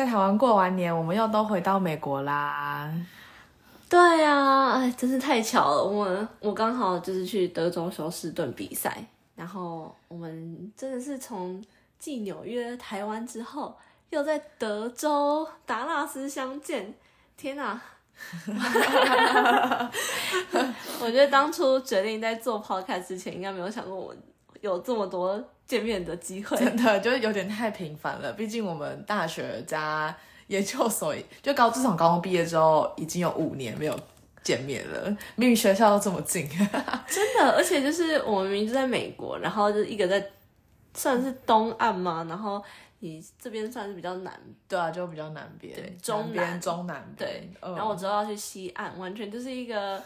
在台湾过完年，我们又都回到美国啦。对呀、哎，真是太巧了。我我刚好就是去德州休斯顿比赛，然后我们真的是从继纽约、台湾之后，又在德州达拉斯相见。天哪！我觉得当初决定在做 podcast 之前，应该没有想过我们有这么多见面的机会。真的就是有点太频繁了，毕竟我们大学加研究所，就高自从高中毕业之后，已经有五年没有见面了。明明学校都这么近，真的，而且就是我们明明就在美国，然后就是一个在算是东岸嘛，然后你这边算是比较南，对啊，就比较南边，对中南中南边对，嗯然后我之后要去西岸，完全就是一个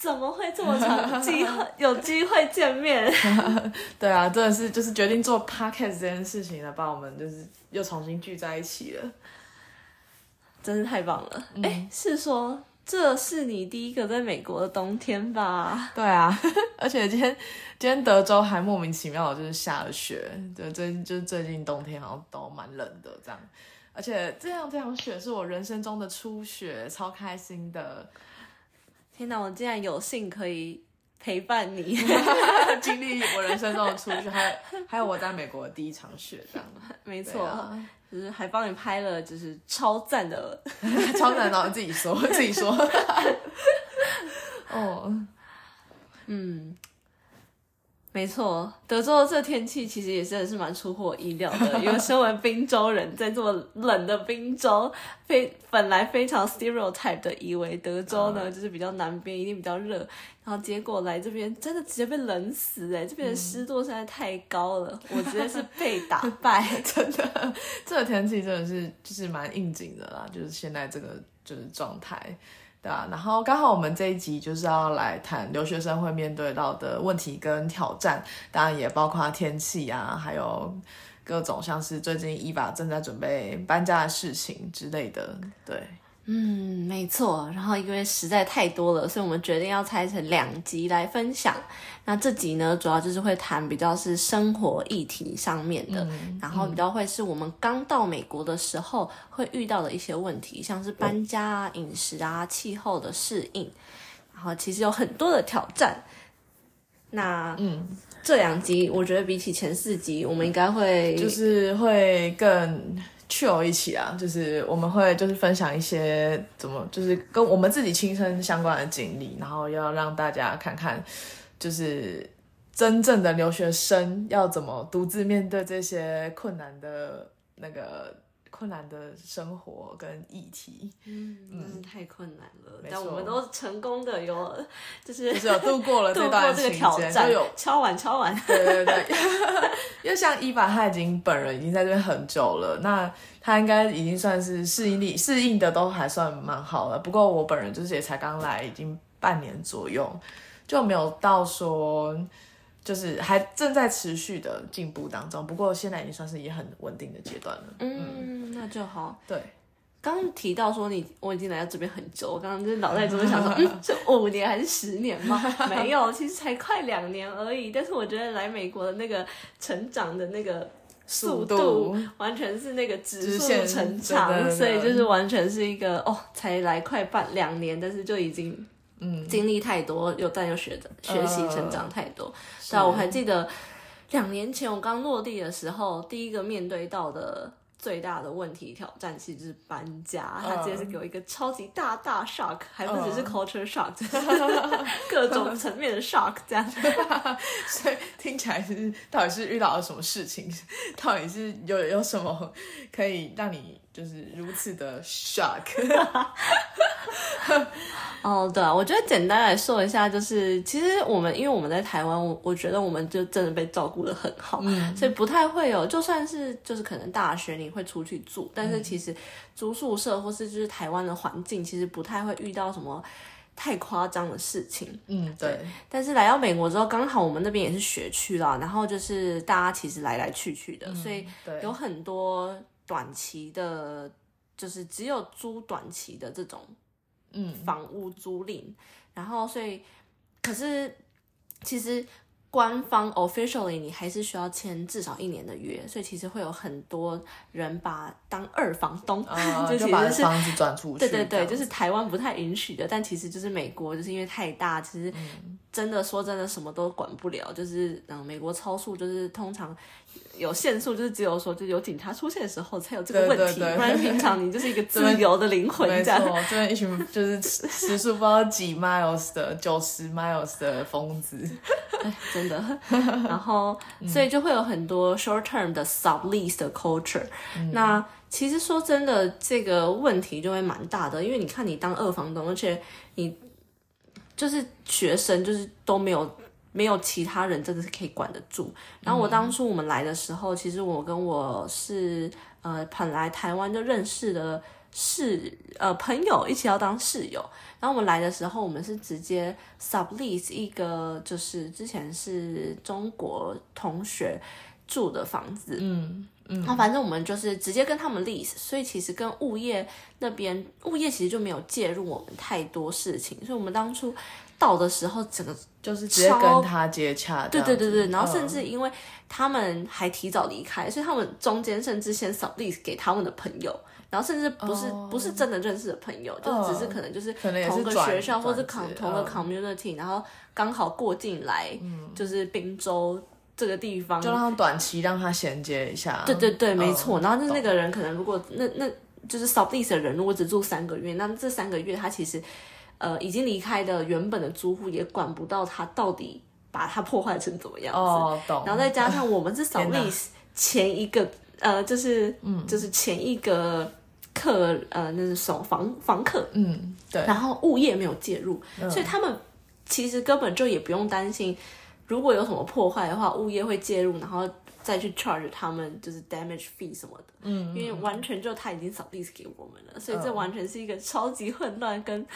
怎么会这么长机会有机会见面？对啊，真的是就是决定做 podcast 这件事情了，把我们就是又重新聚在一起了。真是太棒了！嗯哎、是说这是你第一个在美国的冬天吧？对啊，而且今天今天德州还莫名其妙的就是下了雪，对，最就是最近冬天好像都蛮冷的这样，而且这样这场雪是我人生中的初雪，超开心的，天哪，我竟然有幸可以陪伴你，经历我人生中的初雪，还有还有我在美国的第一场雪这样，没错，就是还帮你拍了，就是超赞的 超赞的，你自己说自己说，哦，嗯，没错，德州的这天气其实也真的是蛮出乎我意料的。因为身为滨州人，在这么冷的滨州，非本来非常 stereotype 的以为德州呢、就是比较南边，一定比较热，然后结果来这边真的直接被冷死哎、这边的湿度实在太高了，我直接是被打 败。真的，这个天气真的是就是蛮应景的啦，就是现在这个就是状态，对啊。然后刚好我们这一集就是要来谈留学生会面对到的问题跟挑战，当然也包括天气啊，还有各种像是最近伊娃正在准备搬家的事情之类的，对。嗯，没错。然后因为实在太多了，所以我们决定要拆成两集来分享。那这集呢，主要就是会谈比较是生活议题上面的，然后比较会是我们刚到美国的时候会遇到的一些问题，像是搬家啊、饮食啊、气候的适应，然后其实有很多的挑战。那嗯，这两集我觉得比起前四集，我们应该会就是会更去哦一起啊，就是我们会就是分享一些怎么就是跟我们自己亲身相关的经历，然后要让大家看看，就是真正的留学生要怎么独自面对这些困难的那个困难的生活跟议题，嗯，真是太困难了。但我们都成功的有，就是就是有度过了 这段这个，挑战就有，敲碗敲碗。对对对，因为像伊凡，他已经本人已经在这边很久了，那他应该已经算是适应力适应的都还算蛮好了。不过我本人就是也才刚来，已经半年左右，就没有到说就是还正在持续的进步当中。不过现在已经算是也很稳定的阶段了。嗯，那就好。对，刚刚提到说你我已经来到这边很久，我刚刚就是脑袋中就想说，嗯，是五年还是十年吗？没有，其实才快两年而已。但是我觉得来美国的那个成长的那个速速度完全是那个指数直线成长，所以就是完全是一个哦，才来快半两年，但是就已经嗯经历太多，又但又学的学习成长太多。对啊，我还记得两年前我刚落地的时候，第一个面对到的最大的问题挑战其实是搬家，嗯他直接是给我一个超级大大 shock，还不只是 culture shock，各种层面的 shock 这样。所以听起来是到底是遇到了什么事情？到底是有有什么可以让你就是如此的 shock？哦，对啊，我觉得简单来说一下，就是其实我们因为我们在台湾，我我觉得我们就真的被照顾的很好，嗯。所以不太会有，就算是就是可能大学你会出去住，但是其实租宿舍或是就是台湾的环境，其实不太会遇到什么太夸张的事情。嗯，对，但是来到美国之后，刚好我们那边也是学区啦，然后就是大家其实来来去去的，所以，有很多短期的，就是只有租短期的这种嗯房屋租赁，然后所以可是其实官方 officially 你还是需要签至少一年的约，所以其实会有很多人把当二房东，啊 就就把其实是房子转出去，对对对，就是台湾不太允许的，但其实就是美国，就是因为太大，其实嗯真的说真的什么都管不了。就是嗯，美国超速就是通常有限速，就是只有说就是有警察出现的时候才有这个问题，对对对不然平常你就是一个自由的灵魂 没这样。错，这边一群就是时速不知道几 miles 的九十 miles 的疯子，真的。然后，所以就会有很多 short term 的 sublease 的 culture。那其实说真的，这个问题就会蛮大的，因为你看你当二房东，而且你就是学生，就是都没有。没有其他人真的是可以管得住。然后我当初我们来的时候，其实我跟我是呃本来台湾就认识的室呃朋友一起要当室友，然后我们来的时候，我们是直接 sublease 一个，就是之前是中国同学住的房子，嗯。嗯，那反正我们就是直接跟他们 lease，所以其实跟物业那边，物业其实就没有介入我们太多事情，所以我们当初到的时候，整个就是直接跟他接洽，对对对对，然后甚嗯。至因为他们还提早离开，所以他们中间甚至先 sublease 给他们的朋友。然后甚至不是、哦。不是真的认识的朋友，就只是可能就是同个学校或是转 com 职同个嗯。community，、然后刚好过境来，就是滨州这个地方，就让他短期让他衔接一下，对对对，没错。嗯然后就是那个人可能如果那那就是 sublease 的人，如果只住三个月，那这三个月他其实呃已经离开的原本的租户也管不到他到底把它破坏成怎么样子。哦，懂。然后再加上我们是 扫地前一个呃，就是嗯，就是前一个客呃，那是什么房房客，嗯，对，然后物业没有介入，所以他们其实根本就也不用担心，如果有什么破坏的话，物业会介入，然后再去 charge 他们就是 damage fee 什么的。嗯，因为完全就他已经扫地给我们了，所以这完全是一个超级混乱，跟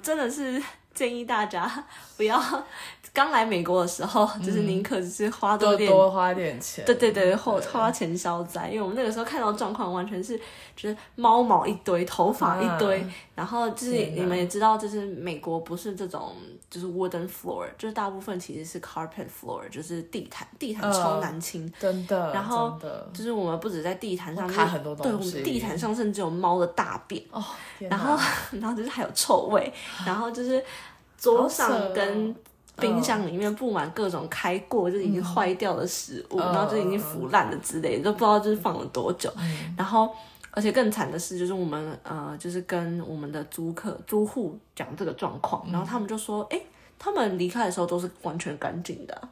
真的是建议大家 不要 刚来美国的时候，就是宁可就是花多点。多多花点钱，对对对，花花钱消灾，因为我们那个时候看到状况，完全是就是猫毛一堆，头发一堆，啊然后就是你们也知道，就是美国不是这种就是 wooden floor，就是大部分其实是 carpet floor，就是地毯，地毯超难清。真的，然后就是我们不止在地毯上面卡很多对，我们地毯上甚至有猫的大便，哦，然哪。后 然后就是还有臭味，然后就是桌上哦。跟冰箱里面布满各种开过就已经坏掉的食物，然后就已经腐烂了之类的，都不知道就是放了多久。然后而且更惨的是，就是我们呃，就是跟我们的租客租户讲这个状况，然后他们就说，哎、他们离开的时候都是完全干净的啊、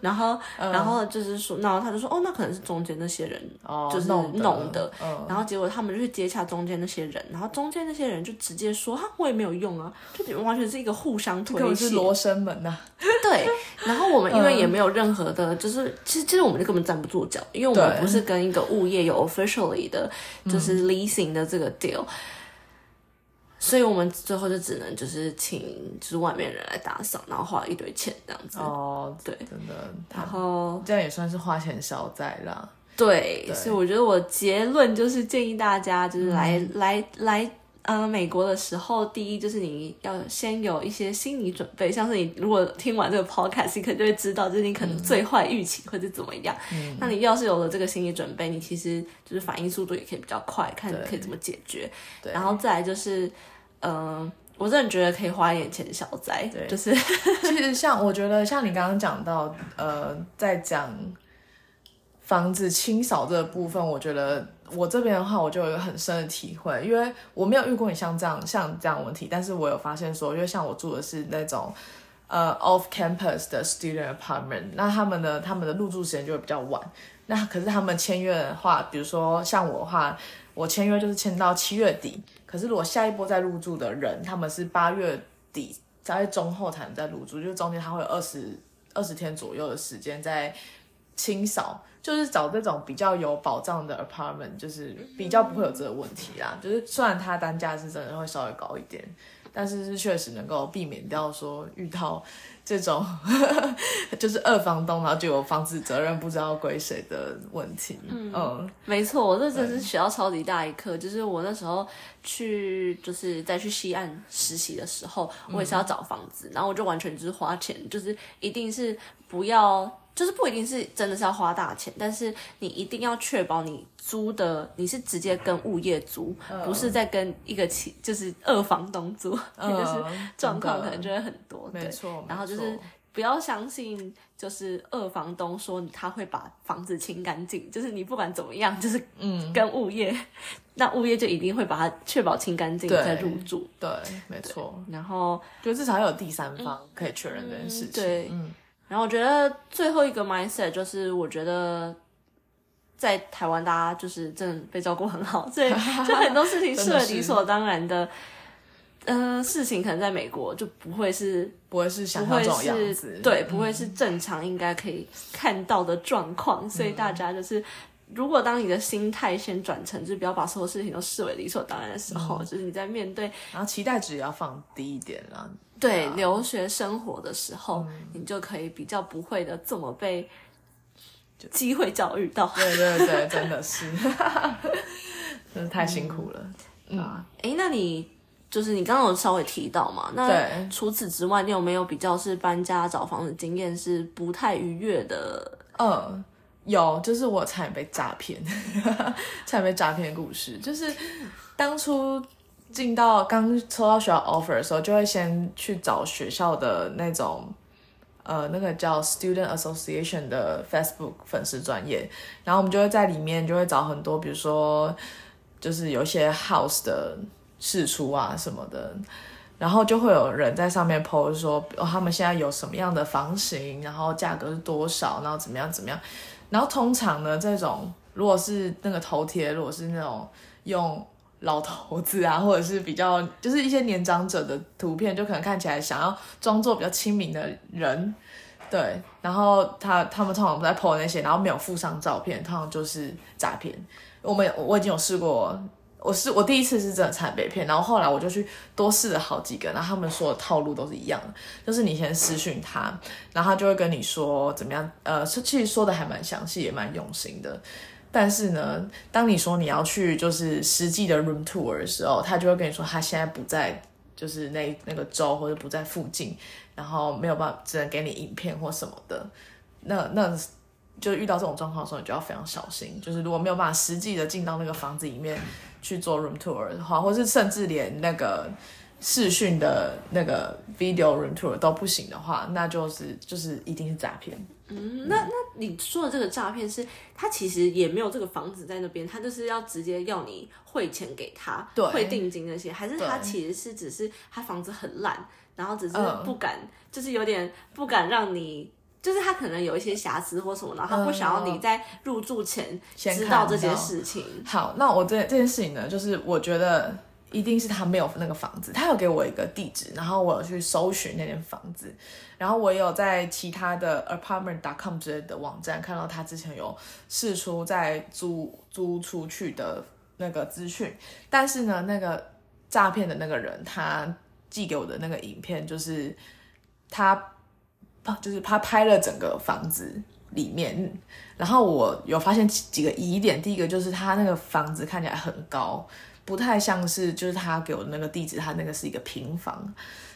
然后，然后就是说，然后他就说，哦，那可能是中间那些人哦就是弄的弄的，嗯，然后结果他们就去接洽中间那些人，然后中间那些人就直接说，哈，我也没有用啊，就你们完全是一个互相推根本是卸。罗生门呐，对，然后我们因为也没有任何的，就是其实其实我们就根本站不住脚，因为我们不是跟一个物业有 officially 的，就是 leasing 的这个 deal，、所以我们最后就只能就是请就是外面人来打扫，然后花一堆钱这样子。哦，对真的，然后这样也算是花钱消灾啦。对，所以我觉得我结论就是建议大家就是来、来来。呃，美国的时候，第一就是你要先有一些心理准备，像是你如果听完这个 podcast，你可能就会知道，就是你可能最坏预期会是怎么样。那你要是有了这个心理准备，你其实就是反应速度也可以比较快，看对可以怎么解决。对然后再来就是，嗯、我真的觉得可以花一点钱消灾，对就是其实像我觉得，像你刚刚讲到，呃，在讲房子清扫这个部分，我觉得我这边的话，我就有一个很深的体会，因为我没有遇过你像这样像这样问题，但是我有发现说，因为像我住的是那种呃 off campus 的 student apartment，那他们的他们的入住时间就会比较晚。那可是他们签约的话，比如说像我的话，我签约就是签到七月底，可是如果下一波再入住的人，他们是八月底在中后才能再入住，就是中间他会有二十二十天左右的时间在清扫。就是找这种比较有保障的 apartment，就是比较不会有这个问题啦。就是虽然它单价是真的会稍微高一点，但是是确实能够避免掉说遇到这种 就是二房东然后就有房子责任不知道归谁的问题。嗯，没错，我这真是学到超级大一课。就是我那时候去就是在去西岸实习的时候，我也是要找房子，然后我就完全就是花钱，就是一定是不要。就是不一定是真的是要花大钱，但是你一定要确保你租的你是直接跟物业租，不是在跟一个其就是二房东租，就是状况可能就会很多。没错，然后就是不要相信就是二房东说他会把房子清干净，就是你不管怎么样，就是嗯跟物业，那物业就一定会把它确保清干净再入住。对，没错。然后就至少有第三方可以确认这件事情。对，嗯。然后我觉得最后一个 mindset 就是，我觉得在台湾大家就是真的被照顾很好，所以 就很多事情是理所当然的。呃，事情可能在美国就不会是不会是想象这种样子，对，不会是正常应该可以看到的状况。所以大家就是，如果当你的心态先转成，就是不要把所有事情都视为理所当然的时候，就是你在面对，然后期待值也要放低一点啊。对留学生活的时候，你就可以比较不会的这么被机会教育到。对对对，真的是，真的太辛苦了。嗯，哎，那你就是你刚刚有稍微提到嘛？那除此之外，你有没有比较是搬家找房子经验是不太愉悦的？嗯，有，就是我差点被诈骗，差点被诈骗故事，就是当初。进到刚抽到学校 offer 的时候，就会先去找学校的那种，呃，那个叫 Student Association 的 Facebook 粉丝专业，然后我们就会在里面就会找很多，比如说就是有一些 house 的试出啊什么的，然后就会有人在上面 post 说，他们现在有什么样的房型，然后价格是多少，然后怎么样怎么样，然后通常呢，这种如果是那个头贴，如果是那种用。老头子啊，或者是比较就是一些年长者的图片，就可能看起来想要装作比较亲民的人，对。然后他他们通常在 po 那些，然后没有附上照片，通常就是诈骗。我们我已经有试过，我是我第一次是真的惨被骗，然后后来我就去多试了好几个，然后他们说的套路都是一样的，就是你先私讯他，然后他就会跟你说怎么样，呃，其实说的还蛮详细，也蛮用心的。但是呢，当你说你要去就是实际的 room tour 的时候，他就会跟你说他现在不在，就是那那个州或者不在附近，然后没有办法，只能给你影片或什么的。那那就遇到这种状况的时候，你就要非常小心。就是如果没有办法实际的进到那个房子里面去做 room tour 的话，或是甚至连那个视讯的那个 video room tour 都不行的话，那就是就是一定是诈骗。嗯，那那你说的这个诈骗是，他其实也没有这个房子在那边，他就是要直接要你汇钱给他，汇定金那些，还是他其实是只是他房子很烂，然后只是不敢，就是有点不敢让你，就是他可能有一些瑕疵或什么，然后他不想要你在入住前知道这些事情。好，那我这这件事情呢，就是我觉得。一定是他没有那个房子，他有给我一个地址，然后我有去搜寻那间房子，然后我有在其他的 apartment.com 之类的网站看到他之前有试出在租租出去的那个资讯，但是呢，那个诈骗的那个人他寄给我的那个影片就是他就是他拍了整个房子里面，然后我有发现几个疑点，第一个就是他那个房子看起来很高。不太像是，就是他给我的那个地址，他那个是一个平房，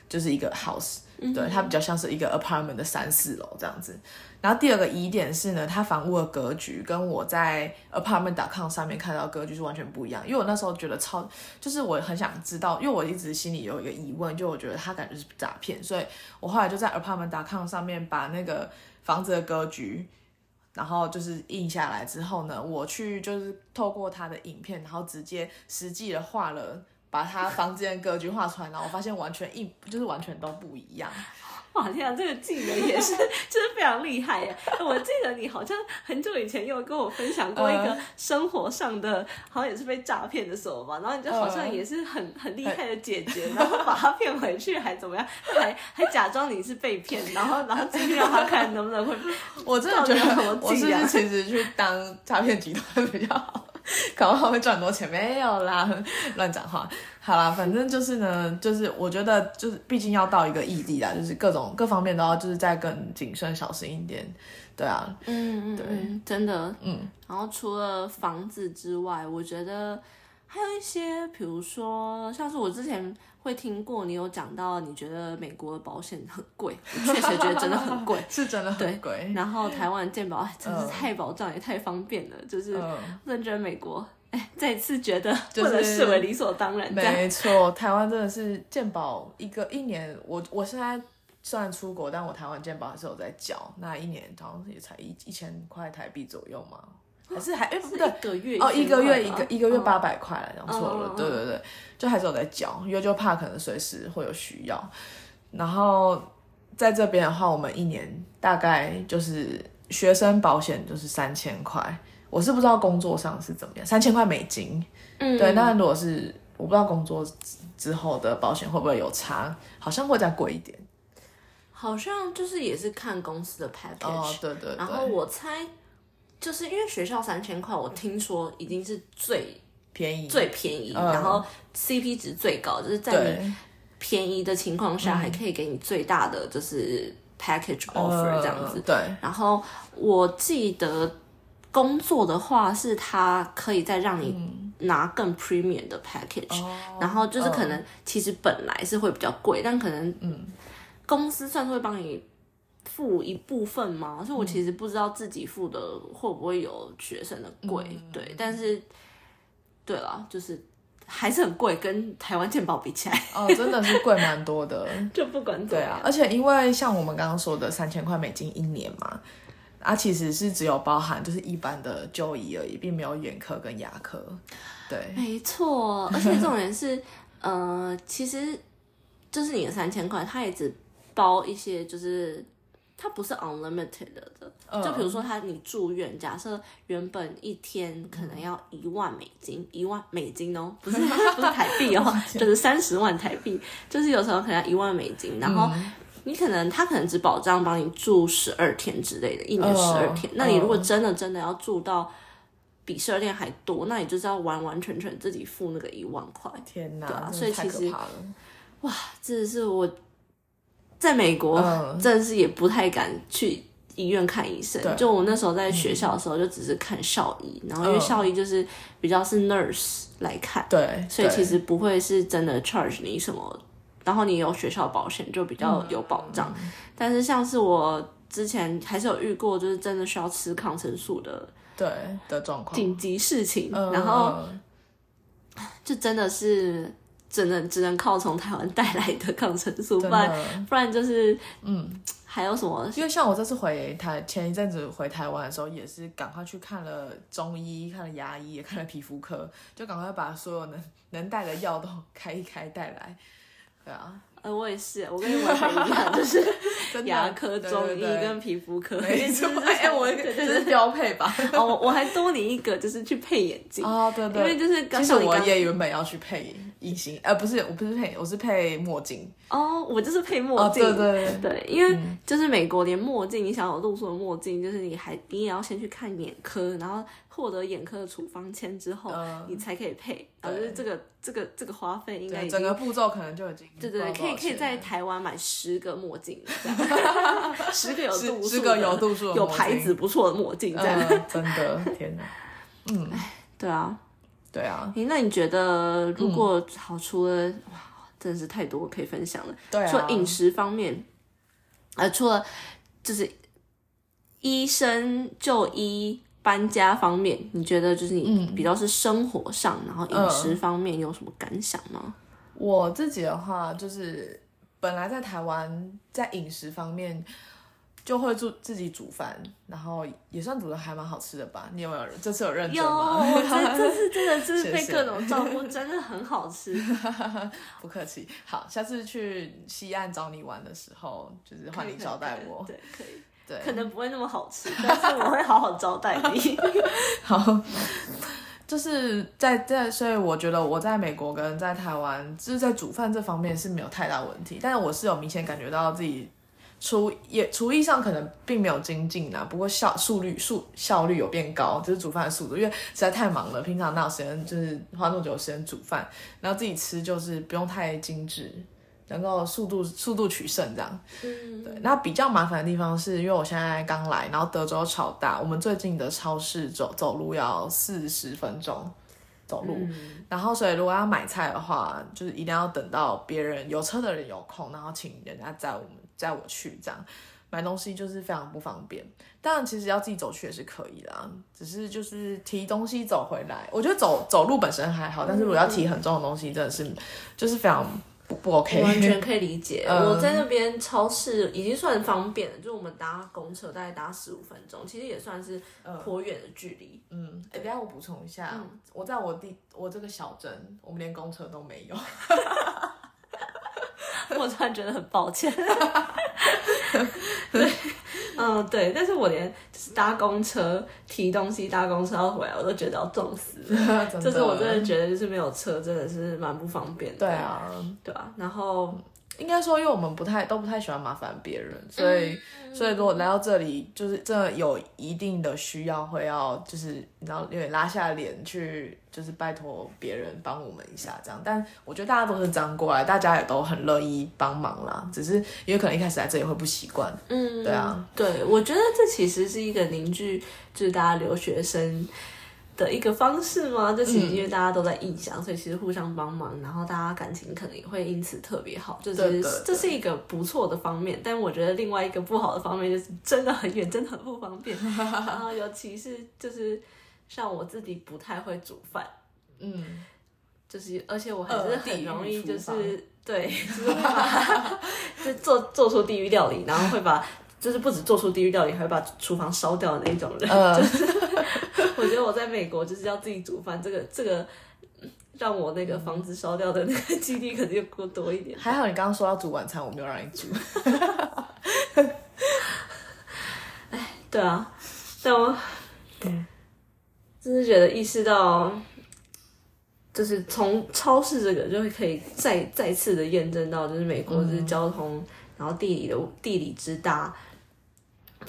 就是一个 house，对，它比较像是一个 apartment 的三四楼这样子。然后第二个疑点是呢，它房屋的格局跟我在 apartment.com 上面看到格局是完全不一样。因为我那时候觉得超，就是我很想知道，因为我一直心里有一个疑问，就我觉得他感觉是诈骗，所以我后来就在 apartment.com 上面把那个房子的格局。然后就是印下来之后呢，我去就是透过他的影片，然后直接实际的画了，把他房间格局画出来，然后我发现完全印就是完全都不一样。哇天啊，这个技能也是，就是非常厉害耶！我记得你好像很久以前有跟我分享过一个生活上的，好像也是被诈骗的时候吧，然后你就好像也是很很厉害的解决，然后把他骗回去，还怎么样，还还假装你是被骗，然后然后继续让他看能不能会。我真的觉得我是不是其实去当诈骗集团比较好？搞不好会赚很多钱，没有啦，乱讲话。好啦，反正就是呢，就是我觉得就是，毕竟要到一个异地啦，就是各种各方面都要就是再更谨慎小心一点。对啊，嗯嗯，对，真的，嗯。然后除了房子之外，我觉得还有一些，比如说像是我之前会听过你有讲到，你觉得美国的保险很贵，确实觉得真的很贵，是真的很贵。然后台湾健保真是太保障也太方便了，就是认真美国。哎，再次觉得不能视为理所当然。没错，台湾真的是健保一个一年，我我现在虽然出国，但我台湾健保还是有在缴，那一年好像也才一一千块台币左右嘛，还是还哎不对，一个月哦，一个月一个一个月八百块，讲错了，对对对，就还是有在交，因为就怕可能随时会有需要。然后在这边的话，我们一年大概就是学生保险就是三千块。我是不知道工作上是怎么样，三千块美金，嗯，对。那如果是我不知道工作之后的保险会不会有差，好像会再贵一点。好像就是也是看公司的 package，哦，对对。然后我猜，就是因为学校三千块，我听说已经是最便宜、最便宜，然后 CP 值最高，就是在你便宜的情况下，还可以给你最大的就是 package offer 这样子。对。然后我记得。工作的话，是它可以再让你拿更 premium 的 package，然后就是可能其实本来是会比较贵，但可能嗯，公司算是会帮你付一部分嘛，所以我其实不知道自己付的会不会有学生的贵，对，但是对了，就是还是很贵，跟台湾健保比起来，哦，真的是贵蛮多的，就不管对啊，而且因为像我们刚刚说的三千块美金一年嘛。啊，其实是只有包含就是一般的就医而已，并没有眼科跟牙科。对，没错。而且重点是，呃，其实就是你的三千块，它也只包一些，就是它不是 unlimited 的。就比如说，他你住院，假设原本一天可能要一万美金，一万美金哦，不是 不是台币哦，就是三十万台币，就是有时候可能要一万美金，然后。你可能他可能只保障帮你住十二天之类的，一年十二天。那你如果真的真的要住到比十二天还多，那你就是要完完全全自己付那个一万块。天哪！对啊，所以其实哇，这是我在美国真的是也不太敢去医院看医生。就我那时候在学校的时候，就只是看校医，然后因为校医就是比较是 nurse 来看，对，所以其实不会是真的 charge 你什么。然后你有学校保险就比较有保障，但是像是我之前还是有遇过，就是真的需要吃抗生素的，对的状况，紧急事情，然后就真的是只能只能靠从台湾带来的抗生素，不然不然就是嗯，还有什么？因为像我这次回台前一阵子回台湾的时候，也是赶快去看了中医，看了牙医，也看了皮肤科，就赶快把所有能 能带的药都开一开带来。对啊，呃，我也是，我跟你完全一样，就是牙科、中医跟皮肤科，没错，哎，我这是标配吧？哦，我还多你一个，就是去配眼镜。哦，对对，因为就是其实我也原本要去配隐形，呃，不是，我不是配，我是配墨镜。哦，我就是配墨镜，对对对，因为就是美国连墨镜，你想有度数的墨镜，就是你还你也要先去看眼科，然后获得眼科的处方签之后，你才可以配。啊，就是这个这个这个花费应该整个步骤可能就已经对对，可以可以在台湾买十个墨镜，十个有度数，十个有度数有牌子不错的墨镜，这样真的天哪，嗯，对啊，对啊，那你觉得如果好除了哇？真的是太多可以分享了。对，除了饮食方面，呃，除了就是医生就医搬家方面，你觉得就是你比较是生活上，然后饮食方面有什么感想吗？我自己的话，就是本来在台湾在饮食方面，就会做自己煮饭，然后也算煮的还蛮好吃的吧？你有没有这次有认真有，吗？我这这次真的 是被各种照顾，真的很好吃。不客气。好，下次去西岸找你玩的时候，就是换你招待我。对，可以，对，可能不会那么好吃，但是我会好好招待你。好，就是在在，所以我觉得我在美国跟在台湾，就是在煮饭这方面是没有太大问题，但是我是有明显感觉到自己厨也厨艺上可能并没有精进啊，不过效速率速效率有变高，就是煮饭的速度，因为实在太忙了，平常哪有时间就是花那么久的时间煮饭，然后自己吃就是不用太精致。能够速度速度取胜这样，嗯，对。那比较麻烦的地方是因为我现在刚来，然后德州超大，我们最近的超市走走路要四十分钟走路，然后所以如果要买菜的话，就是一定要等到别人有车的人有空，然后请人家载我们载我去这样。买东西就是非常不方便，当然其实要自己走去也是可以啦，只是就是提东西走回来，我觉得走走路本身还好，但是如果要提很重的东西，真的是就是非常不不 OK。完全可以理解。嗯我在那边超市已经算方便了，就我们搭公车大概搭十五分钟，其实也算是颇远的距离。嗯，哎、等下我补充一下，我在我地我这个小镇，我们连公车都没有。我突然觉得很抱歉。对，嗯，对，但是我连就是搭公车提东西、搭公车要回来，我都觉得要撞死 就是我真的觉得，就是没有车真的是蛮不方便的。对，啊，对啊。然后应该说，因为我们不太都不太喜欢麻烦别人，所以、所以如果来到这里，就是真的有一定的需要，会要就是你知道有点拉下脸去，就是拜托别人帮我们一下这样。但我觉得大家都是这样过来，大家也都很乐意帮忙啦，只是因为可能一开始来这里会不习惯。嗯，对啊，对，我觉得这其实是一个凝聚，就是大家留学生的一个方式吗？就嗯其实因为大家都在异乡，所以其实互相帮忙，然后大家感情可能也会因此特别好，就是这是一个不错的方面。但我觉得另外一个不好的方面就是真的很远，真的很不方便。然后尤其是就是像我自己不太会煮饭，嗯，就是而且我还是呃很容易就是 对，就是把就做做出地狱料理，然后会把就是不止做出地狱料理，还会把厨房烧掉的那种人。呃，我觉得我在美国就是要自己煮饭，这个这个嗯让我那个房子烧掉的那个几率可能就过多一点。还好你刚刚说要煮晚餐，我没有让你煮。对啊，但我真是觉得意识到，就是从超市这个就会可以再再次的验证到，就是美国就是交通，然后地理的地理之大。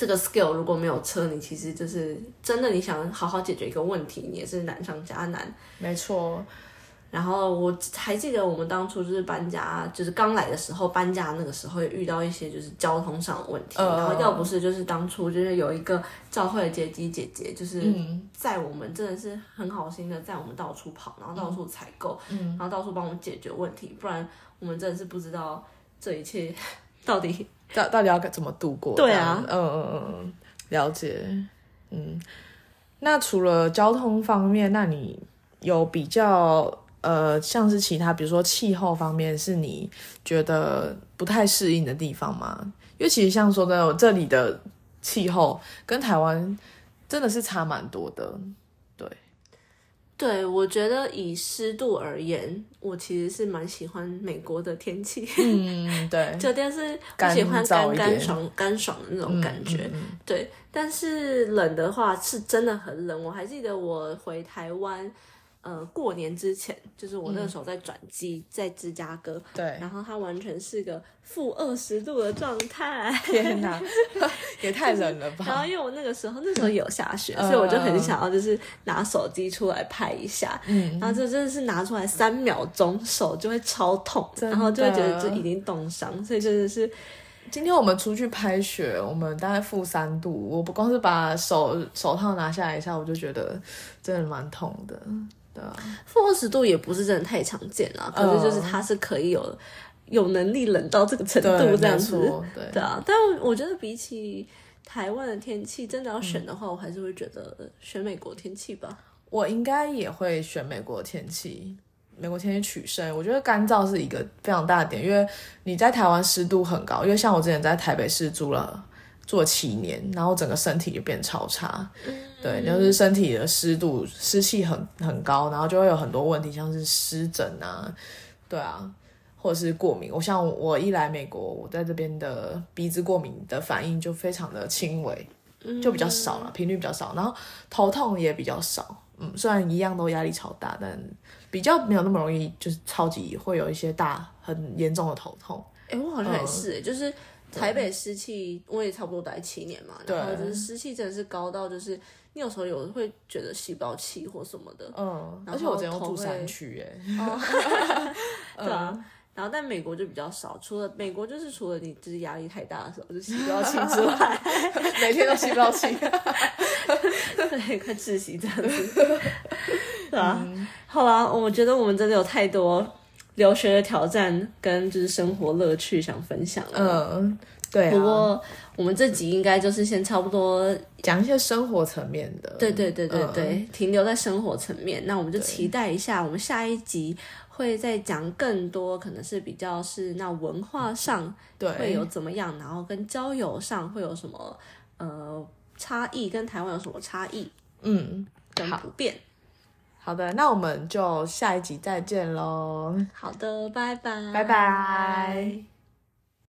这个 skill 如果没有车，你其实就是真的，你想好好解决一个问题，你也是难上加难。没错，然后我还记得我们当初就是搬家，就是刚来的时候搬家那个时候也遇到一些就是交通上的问题，嗯然后要不是就是当初就是有一个教会的接机姐姐，就是嗯。在我们真的是很好心的在我们到处跑，然后到处采购，嗯。然后到处帮我们解决问题，不然我们真的是不知道这一切 到底到到底要怎么度过？对啊嗯嗯嗯嗯，了解。嗯，那除了交通方面，那你有比较呃，像是其他，比如说气候方面，是你觉得不太适应的地方吗？因为其实像说真的，我这里的气候跟台湾真的是差蛮多的。对，我觉得以湿度而言，我其实是蛮喜欢美国的天气。嗯，对，酒店是我喜欢干干爽干爽的那种感觉，嗯嗯对。但是冷的话是真的很冷，我还记得我回台湾，呃，过年之前，就是我那个时候在转机，在芝加哥，对，然后它完全是个负二十度的状态。天哪，也太冷了吧！然后因为我那个时候那时候有下雪，嗯所以我就很想要就是拿手机出来拍一下，嗯然后就真的是拿出来三秒钟手就会超痛，然后就会觉得就已经冻伤，所以真的是今天我们出去拍雪，我们大概负三度，我不光是把手手套拿下来一下，我就觉得真的蛮痛的。对啊，负二十度也不是真的太常见啊，可是就是它是可以有有能力冷到这个程度这样子，错，对，对啊。但我觉得比起台湾的天气，真的要选的话，我还是会觉得选美国天气吧。我应该也会选美国天气。美国天气取胜，我觉得干燥是一个非常大的点，因为你在台湾湿度很高，因为像我之前在台北市住了住了七年，然后整个身体就变超差。对，就是身体的湿度、湿气很很高，然后就会有很多问题，像是湿疹啊，对啊，或者是过敏。我像我一来美国，我在这边的鼻子过敏的反应就非常的轻微，就比较少了，频率比较少，然后头痛也比较少。嗯，虽然一样都压力超大，但比较没有那么容易，就是超级会有一些大很严重的头痛。哎，我好像也是，就是台北湿气，我也差不多待七年嘛，然后就是湿气真的是高到就是。你有时候有会觉得吸不到气或什么的，嗯，而且我只有住山区，哎，对啊，然后但美国就比较少，除了美国就是除了你就是压力太大的时候就吸不到气之外，每天都吸不到气，对，快窒息这样子，对啊，好啦，我觉得我们真的有太多留学的挑战跟就是生活乐趣想分享了，嗯。对，不过我们这集应该就是先差不多讲一些生活层面的。对对对对对，停留在生活层面。那我们就期待一下，我们下一集会再讲更多，可能是比较是那文化上会有怎么样，然后跟交友上会有什么呃差异，跟台湾有什么差异？嗯，跟不变。好的，那我们就下一集再见喽。好的，拜拜，拜拜。